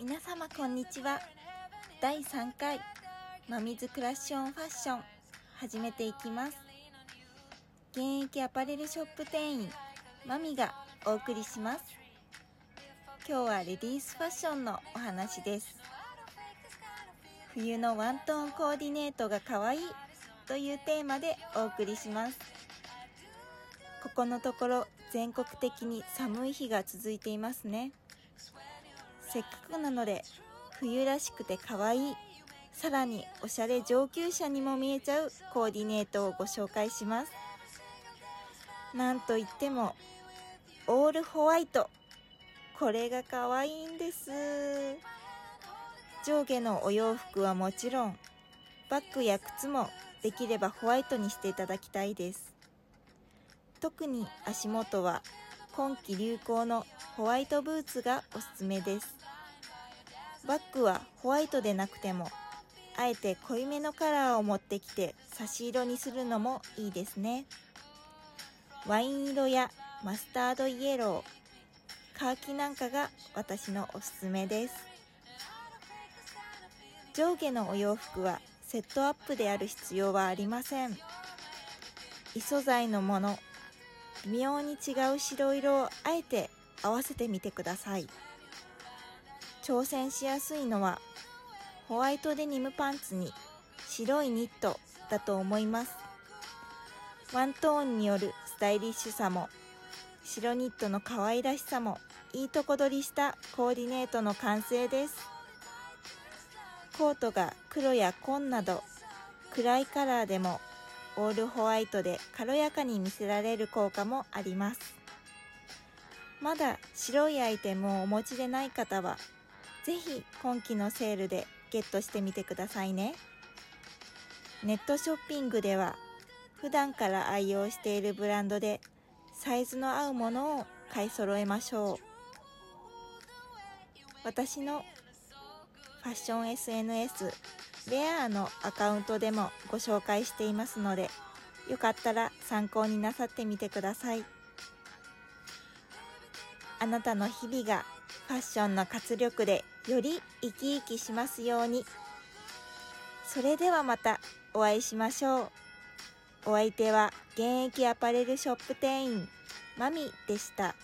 皆様こんにちは。第3回マミズクラッションファッション始めていきます。現役アパレルショップ店員マミがお送りします。今日はレディースファッションのお話です。冬のワントーンコーディネートが可愛いというテーマでお送りします。ここのところ全国的に寒い日が続いていますね。せっかくなので冬らしくて可愛いさらにおしゃれ上級者にも見えちゃうコーディネートをご紹介します。なんといってもオールホワイト。これが可愛いんです。上下のお洋服はもちろんバッグや靴もできればホワイトにしていただきたいです。特に足元は今季流行のホワイトブーツがおすすめです。バッグはホワイトでなくてもあえて濃いめのカラーを持ってきて差し色にするのもいいですね。ワイン色やマスタードイエローカーキなんかが私のおすすめです。上下のお洋服はセットアップである必要はありません。異素材のもの微妙に違う白色をあえて合わせてみてください。挑戦しやすいのはホワイトデニムパンツに白いニットだと思います。ワントーンによるスタイリッシュさも白ニットの可愛らしさもいいとこ取りしたコーディネートの完成です。コートが黒や紺など暗いカラーでもオールホワイトで軽やかに見せられる効果もあります。まだ白いアイテムをお持ちでない方はぜひ今季のセールでゲットしてみてくださいね。ネットショッピングでは普段から愛用しているブランドでサイズの合うものを買い揃えましょう。私のファッション SNS レアのアカウントでもご紹介していますのでよかったら参考になさってみてください。あなたの日々がファッションの活力でより生き生きしますように。それではまたお会いしましょう。お相手は現役アパレルショップ店員マミでした。